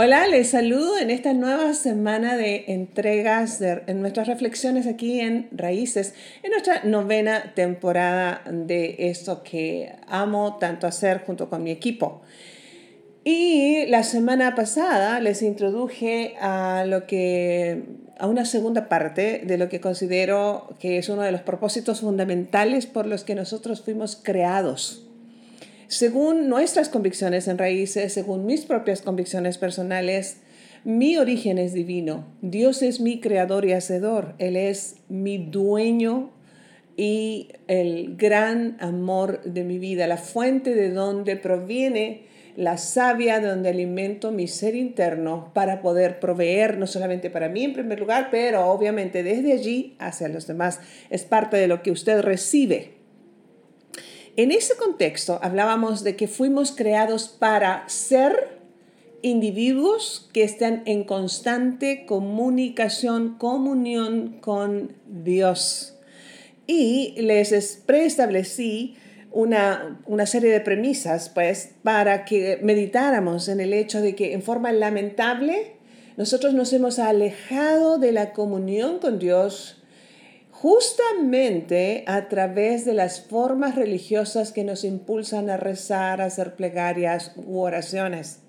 Hola, les saludo en esta nueva semana de entregas de, en nuestras reflexiones aquí en Raíces, en nuestra novena temporada de esto que amo tanto hacer junto con mi equipo. Y la semana pasada les introduje a lo que a una segunda parte de lo que considero que es uno de los propósitos fundamentales por los que nosotros fuimos creados según nuestras convicciones en raíces, según mis propias convicciones personales, mi origen es divino. Dios es mi creador y hacedor. Él es mi dueño y el gran amor de mi vida, la fuente de donde proviene la savia, de donde alimento mi ser interno para poder proveer no solamente para mí en primer lugar, pero obviamente desde allí hacia los demás. Es parte de lo que usted recibe en ese contexto hablábamos de que fuimos creados para ser individuos que están en constante comunicación, comunión con Dios. Y les preestablecí una, una serie de premisas, pues, para que meditáramos en el hecho de que en forma lamentable nosotros nos hemos alejado de la comunión con Dios justamente a través de las formas religiosas que nos impulsan a rezar, a hacer plegarias u oraciones.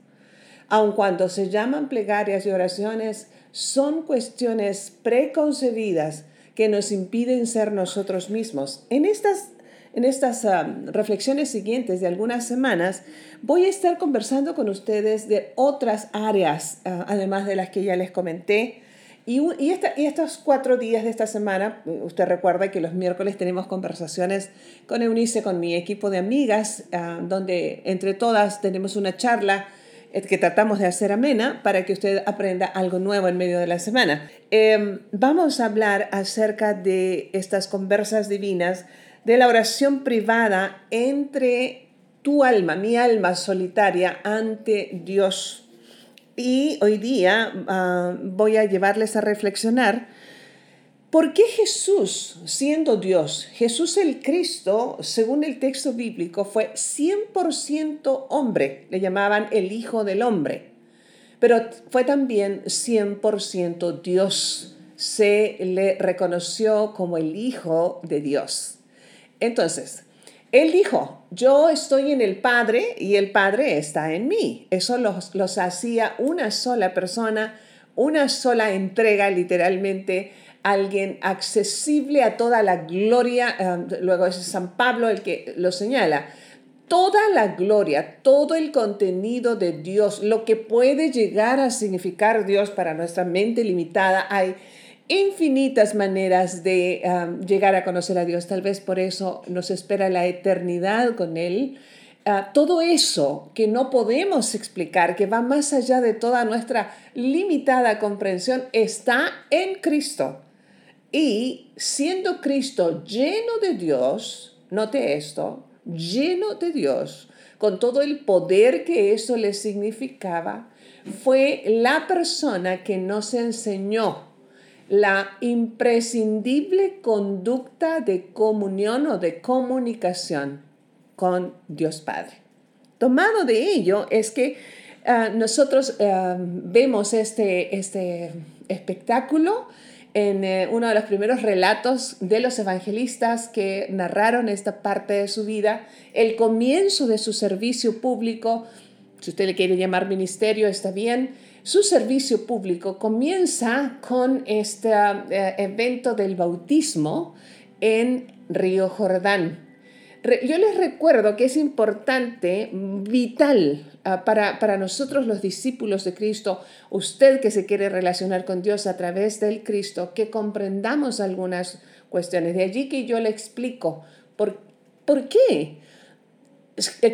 Aun cuando se llaman plegarias y oraciones, son cuestiones preconcebidas que nos impiden ser nosotros mismos. En estas, en estas um, reflexiones siguientes de algunas semanas, voy a estar conversando con ustedes de otras áreas, uh, además de las que ya les comenté, y, y, estos cuatro días de esta semana, usted recuerda que los miércoles tenemos conversaciones con Eunice, con mi equipo de amigas, ah, donde entre todas tenemos una charla eh, que tratamos de hacer amena para que usted aprenda algo nuevo en medio de la semana. Em, vamos a hablar acerca de estas conversas divinas, de la oración privada entre tu alma, mi alma solitaria, ante Dios y hoy día ah, voy a llevarles a reflexionar por qué Jesús, siendo Dios, Jesús el Cristo, según el texto bíblico, fue 100% hombre, le llamaban el Hijo del Hombre, pero fue también 100% Dios, se le reconoció como el Hijo de Dios. Entonces, él dijo, yo estoy en el Padre y el Padre está en mí. Eso los, hacía una sola persona, una sola entrega, literalmente, alguien accesible a toda la gloria. Eh, luego es San Pablo el que lo señala. Toda la gloria, todo el contenido de Dios, lo que puede llegar a significar Dios para nuestra mente limitada, hay infinitas maneras de um, llegar a conocer a Dios. Tal vez por eso nos espera la eternidad con Él. Uh, todo eso que no podemos explicar, que va más allá de toda nuestra limitada comprensión, está en Cristo. Y siendo Cristo lleno de Dios, note esto, lleno de Dios, con todo el poder que eso le significaba, fue la persona que nos enseñó la imprescindible conducta de comunión o de comunicación con Dios Padre. Tomado de ello es que ah, nosotros ah, vemos este, este espectáculo en eh, uno de los primeros relatos de los evangelistas que narraron esta parte de su vida, el comienzo de su servicio público, si usted le quiere llamar ministerio, está bien, su servicio público comienza con este eh, evento del bautismo en Río Jordán. yo les recuerdo que es importante, vital ah, para, para nosotros los discípulos de Cristo, usted que se quiere relacionar con Dios a través del Cristo, que comprendamos algunas cuestiones. De allí que yo le explico por, por qué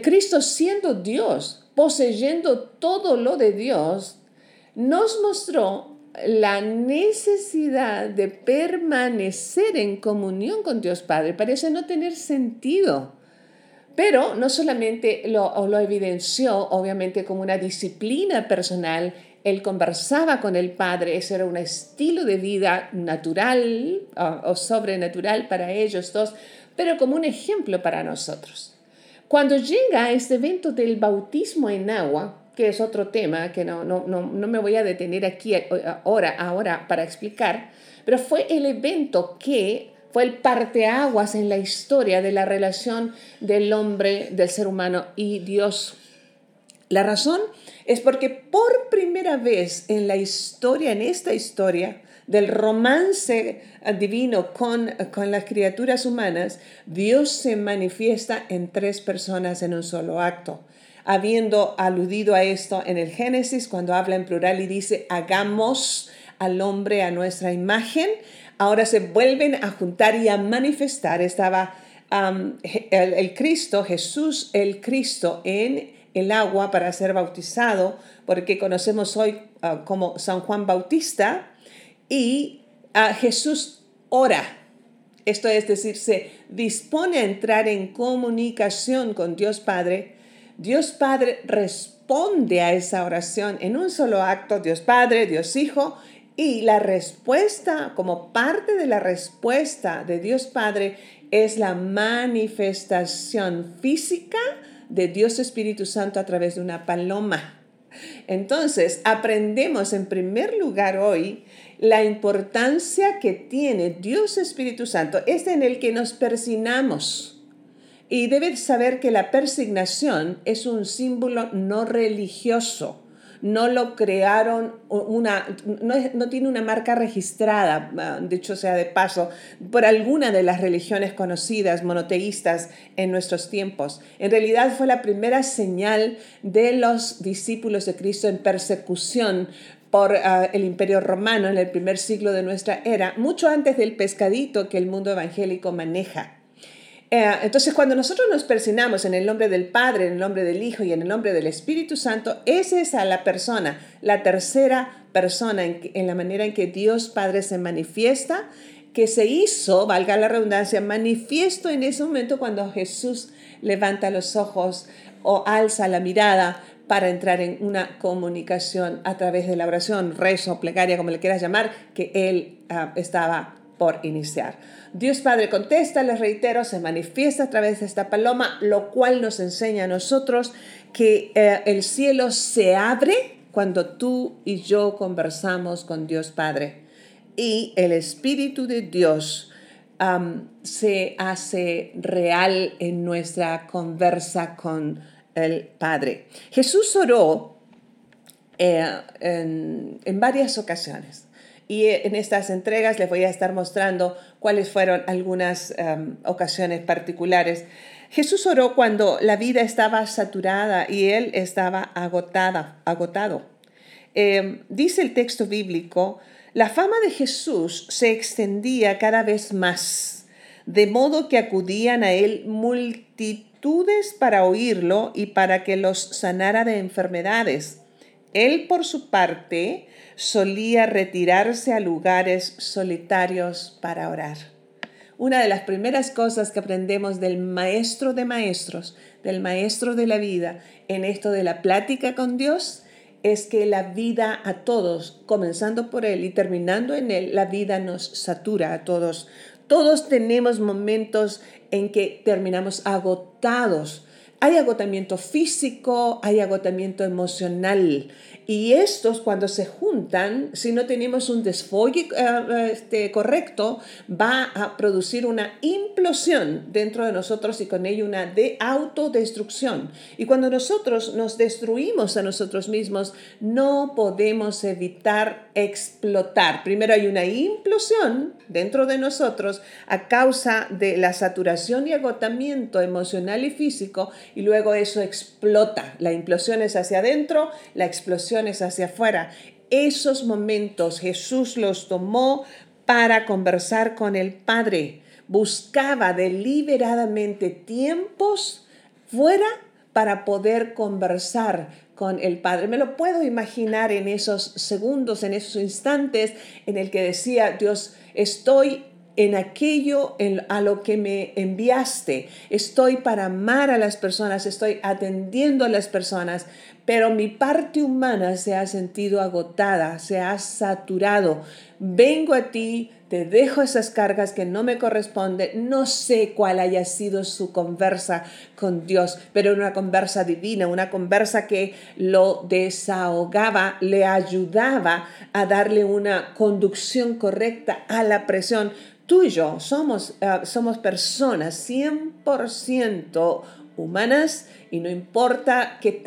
Cristo siendo Dios, poseyendo todo lo de Dios, nos mostró la necesidad de permanecer en comunión con Dios Padre. Parece no tener sentido Pero no solamente lo, lo evidenció, obviamente, como una disciplina personal, él conversaba con el Padre, ese era un estilo de vida natural o sobrenatural para ellos dos, pero como un ejemplo para nosotros. Cuando llega este evento del bautismo en agua, que es otro tema que no, no, no, no me voy a detener aquí ahora, ahora para explicar, pero fue el evento que fue el parteaguas en la historia de la relación del hombre, del ser humano y Dios. La razón es porque por primera vez en la historia, en esta historia del romance divino con, con las criaturas humanas, Dios se manifiesta en tres personas en un solo acto. Habiendo aludido a esto en el Génesis, cuando habla en plural y dice, hagamos al hombre a nuestra imagen, ahora se vuelven a juntar y a manifestar. Estaba el, Cristo, Jesús el Cristo en el agua para ser bautizado, porque conocemos hoy ah, como San Juan Bautista, y ah, Jesús ora. Esto es decir, se dispone a entrar en comunicación con Dios Padre. Dios Padre responde a esa oración en un solo acto, Dios Padre, Dios Hijo, y la respuesta, como parte de la respuesta de Dios Padre, es la manifestación física de Dios Espíritu Santo a través de una paloma. Entonces, aprendemos en primer lugar hoy la importancia que tiene Dios Espíritu Santo. Es en el que nos persignamos. Y debes saber que la persignación es un símbolo no religioso no lo crearon una, no, tiene una marca registrada, ah, dicho sea de paso, por alguna de las religiones conocidas monoteístas en nuestros tiempos. En realidad fue la primera señal de los discípulos de Cristo en persecución por ah, el imperio romano en el primer siglo de nuestra era, mucho antes del pescadito que el mundo evangélico maneja. Eh, entonces, cuando nosotros nos persinamos en el nombre del Padre, en el nombre del Hijo y en el nombre del Espíritu Santo, es a la persona, la tercera persona en, la manera en que Dios Padre se manifiesta, que se hizo, valga la redundancia, manifiesto en ese momento cuando Jesús levanta los ojos o alza la mirada para entrar en una comunicación a través de la oración, rezo, plegaria, como le quieras llamar, que él ah, estaba por iniciar. Dios Padre contesta, les reitero, se manifiesta a través de esta paloma, lo cual nos enseña a nosotros que eh, el cielo se abre cuando tú y yo conversamos con Dios Padre. Y el Espíritu de Dios se hace real en nuestra conversa con el Padre. Jesús oró eh, en varias ocasiones. Y en estas entregas les voy a estar mostrando cuáles fueron algunas em, ocasiones particulares. Jesús oró cuando la vida estaba saturada y él estaba agotada, agotado. Em, dice el texto bíblico, la fama de Jesús se extendía cada vez más, de modo que acudían a él multitudes para oírlo y para que los sanara de enfermedades. Él, por su parte, solía retirarse a lugares solitarios para orar. Una de las primeras cosas que aprendemos del maestro de maestros, del maestro de la vida, en esto de la plática con Dios, es que la vida a todos, comenzando por Él y terminando en Él, la vida nos satura a todos. Todos tenemos momentos en que terminamos agotados hay agotamiento físico, hay agotamiento emocional. Y estos cuando se juntan, si no tenemos un desfogue eh, este, correcto, va a producir una implosión dentro de nosotros y con ello una de autodestrucción. Y cuando nosotros nos destruimos a nosotros mismos, no podemos evitar explotar. Primero hay una implosión dentro de nosotros a causa de la saturación y agotamiento emocional y físico y luego eso explota. La implosión es hacia adentro, la explosión hacia afuera. Esos momentos Jesús los tomó para conversar con el Padre. Buscaba deliberadamente tiempos fuera para poder conversar con el Padre. Me lo puedo imaginar en esos segundos, en esos instantes en el que decía Dios, estoy en aquello a lo que me enviaste. Estoy para amar a las personas, estoy atendiendo a las personas, pero mi parte humana se ha sentido agotada, se ha saturado. Vengo a ti, te dejo esas cargas que no me corresponden. No sé cuál haya sido su conversa con Dios, pero una conversa divina, una conversa que lo desahogaba, le ayudaba a darle una conducción correcta a la presión. Tú y yo somos, ah, somos personas 100% humanas y no importa que,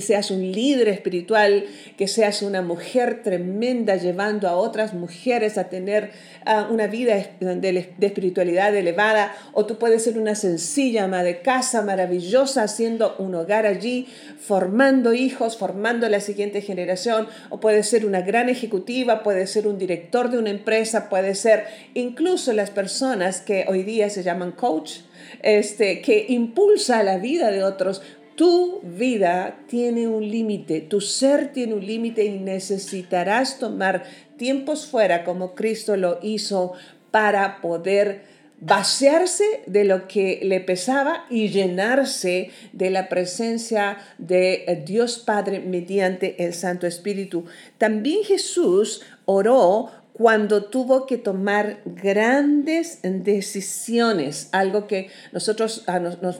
seas un líder espiritual, que seas una mujer tremenda llevando a otras mujeres a tener ah, una vida de, espiritualidad elevada, o tú puedes ser una sencilla ama de casa maravillosa haciendo un hogar allí, formando hijos, formando la siguiente generación, o puedes ser una gran ejecutiva, puedes ser un director de una empresa, puede ser incluso las personas que hoy día se llaman coach, este, que impulsa la vida de otros, tu vida tiene un límite, tu ser tiene un límite y necesitarás tomar tiempos fuera como Cristo lo hizo para poder vaciarse de lo que le pesaba y llenarse de la presencia de Dios Padre mediante el Santo Espíritu. También Jesús oró cuando tuvo que tomar grandes decisiones, algo que nosotros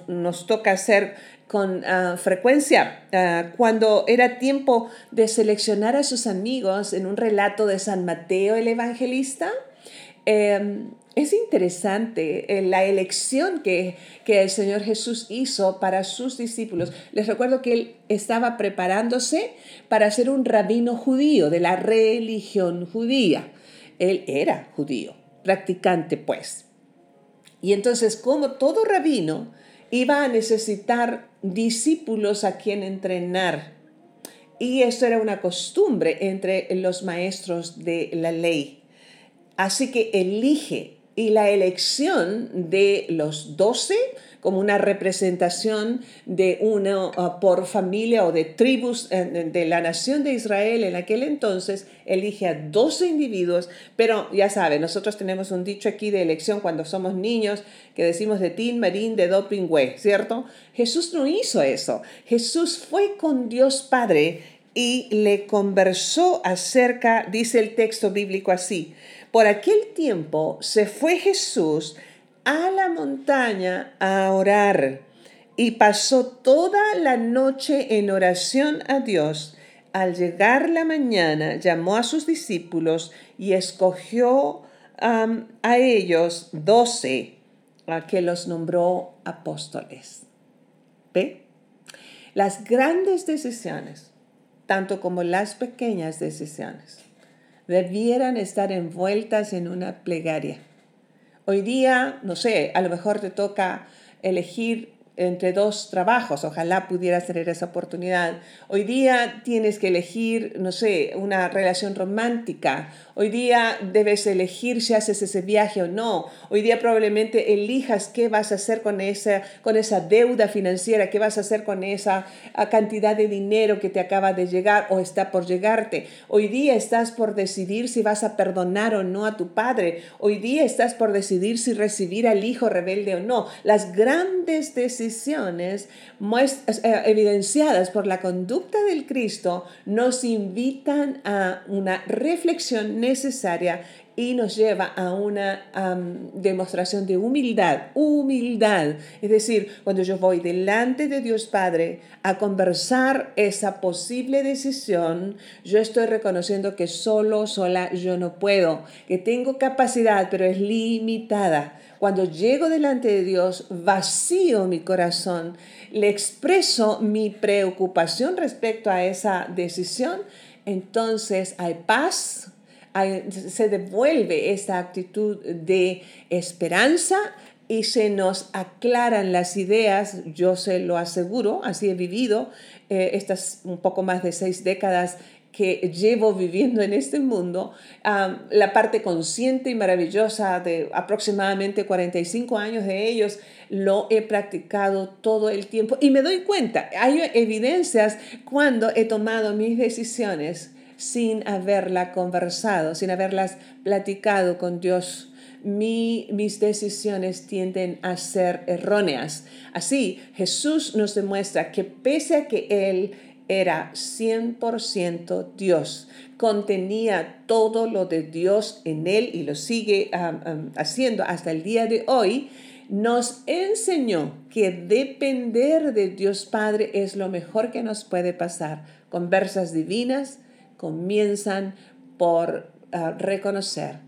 nos, toca hacer con ah, frecuencia. Ah, cuando era tiempo de seleccionar a sus amigos en un relato de San Mateo el Evangelista, em, es interesante eh, la elección que, que, el Señor Jesús hizo para sus discípulos. Les recuerdo que él estaba preparándose para ser un rabino judío de la religión judía. Él era judío, practicante pues. Y entonces, como todo rabino, iba a necesitar discípulos a quien entrenar. Y eso era una costumbre entre los maestros de la ley. Así que elige y la elección de los doce como una representación de uno uh, por familia o de tribus eh, de la nación de Israel en aquel entonces, elige a 12 individuos, pero ya sabe, nosotros tenemos un dicho aquí de elección cuando somos niños que decimos de tin, marín, de doping, ¿cierto? Jesús no hizo eso. Jesús fue con Dios Padre y le conversó acerca, dice el texto bíblico así, por aquel tiempo se fue Jesús a la montaña a orar y pasó toda la noche en oración a Dios. Al llegar la mañana llamó a sus discípulos y escogió a ellos doce, a que los nombró apóstoles. ¿Ve? Las grandes decisiones, tanto como las pequeñas decisiones, debieran estar envueltas en una plegaria. Hoy día, no sé, a lo mejor te toca elegir entre dos trabajos, ojalá pudieras tener esa oportunidad. Hoy día tienes que elegir, no sé, una relación romántica. Hoy día debes elegir si haces ese viaje o no. Hoy día probablemente elijas qué vas a hacer con esa, con esa deuda financiera, qué vas a hacer con esa ah, cantidad de dinero que te acaba de llegar o está por llegarte. Hoy día estás por decidir si vas a perdonar o no a tu padre. Hoy día estás por decidir si recibir al hijo rebelde o no. Las grandes decisiones eh, evidenciadas por la conducta del Cristo nos invitan a una reflexión necesaria y nos lleva a una demostración de humildad, humildad. Es decir, cuando yo voy delante de Dios Padre a conversar esa posible decisión, yo estoy reconociendo que solo, sola yo no puedo, que tengo capacidad, pero es limitada. Cuando llego delante de Dios, vacío mi corazón, le expreso mi preocupación respecto a esa decisión, entonces hay paz, se devuelve esta actitud de esperanza y se nos aclaran las ideas, yo se lo aseguro, así he vivido eh, estas un poco más de seis décadas que llevo viviendo en este mundo, la parte consciente y maravillosa de aproximadamente 45 años de ellos, lo he practicado todo el tiempo y me doy cuenta, hay evidencias cuando he tomado mis decisiones sin haberla conversado, sin haberlas platicado con Dios mis decisiones tienden a ser erróneas. Así, Jesús nos demuestra que pese a que Él era 100% Dios, contenía todo lo de Dios en Él y lo sigue haciendo hasta el día de hoy, nos enseñó que depender de Dios Padre es lo mejor que nos puede pasar. Conversas divinas comienzan por ah, reconocer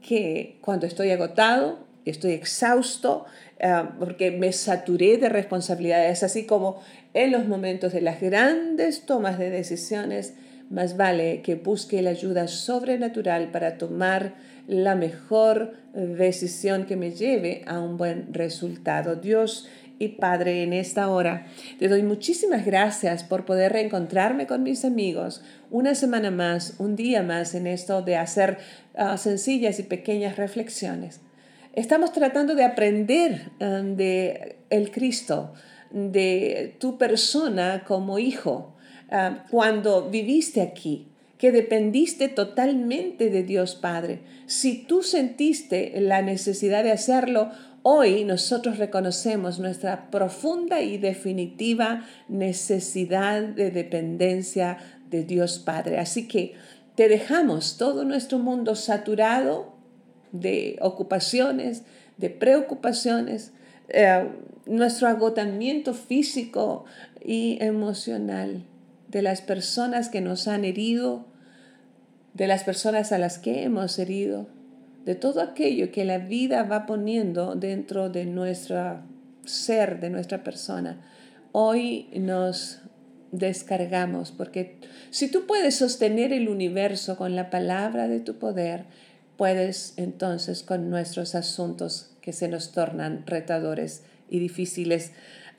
que cuando estoy agotado, estoy exhausto, ah, porque me saturé de responsabilidades, así como en los momentos de las grandes tomas de decisiones, más vale que busque la ayuda sobrenatural para tomar la mejor decisión que me lleve a un buen resultado. Dios y Padre, en esta hora te doy muchísimas gracias por poder reencontrarme con mis amigos una semana más, un día más en esto de hacer ah, sencillas y pequeñas reflexiones. Estamos tratando de aprender ah, de el Cristo, de tu persona como hijo, ah, cuando viviste aquí, que dependiste totalmente de Dios Padre. Si tú sentiste la necesidad de hacerlo, hoy nosotros reconocemos nuestra profunda y definitiva necesidad de dependencia de Dios Padre. Así que te dejamos todo nuestro mundo saturado de ocupaciones, de preocupaciones, eh, nuestro agotamiento físico y emocional de las personas que nos han herido, de las personas a las que hemos herido, de todo aquello que la vida va poniendo dentro de nuestro ser, de nuestra persona. Hoy nos descargamos, porque si tú puedes sostener el universo con la palabra de tu poder, puedes entonces con nuestros asuntos que se nos tornan retadores y difíciles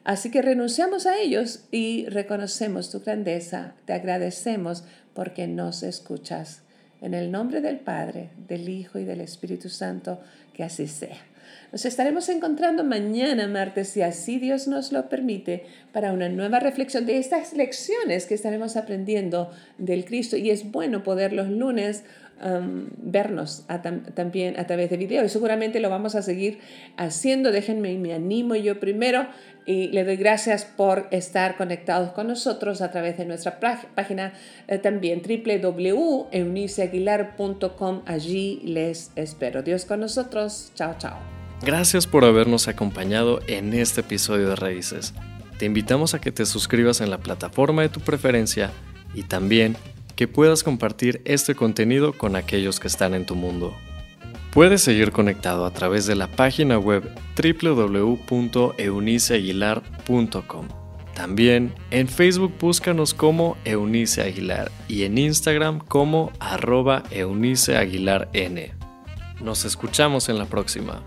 Así que renunciamos a ellos y reconocemos tu grandeza, te agradecemos porque nos escuchas. En el nombre del Padre, del Hijo y del Espíritu Santo, que así sea. Nos estaremos encontrando mañana, martes, si así Dios nos lo permite, para una nueva reflexión de estas lecciones que estaremos aprendiendo del Cristo. Y es bueno poder los lunes um, vernos también a través de video y seguramente lo vamos a seguir haciendo. Déjenme me animo yo primero y le doy gracias por estar conectados con nosotros a través de nuestra página eh, también www.euniceaguilar.com. Allí les espero. Dios con nosotros. Chao, chao. Gracias por habernos acompañado en este episodio de Raíces. Te invitamos a que te suscribas en la plataforma de tu preferencia y también que puedas compartir este contenido con aquellos que están en tu mundo. Puedes seguir conectado a través de la página web www.euniceaguilar.com. También en Facebook búscanos como Eunice Aguilar y en Instagram como arroba Eunice Aguilar N. Nos escuchamos en la próxima.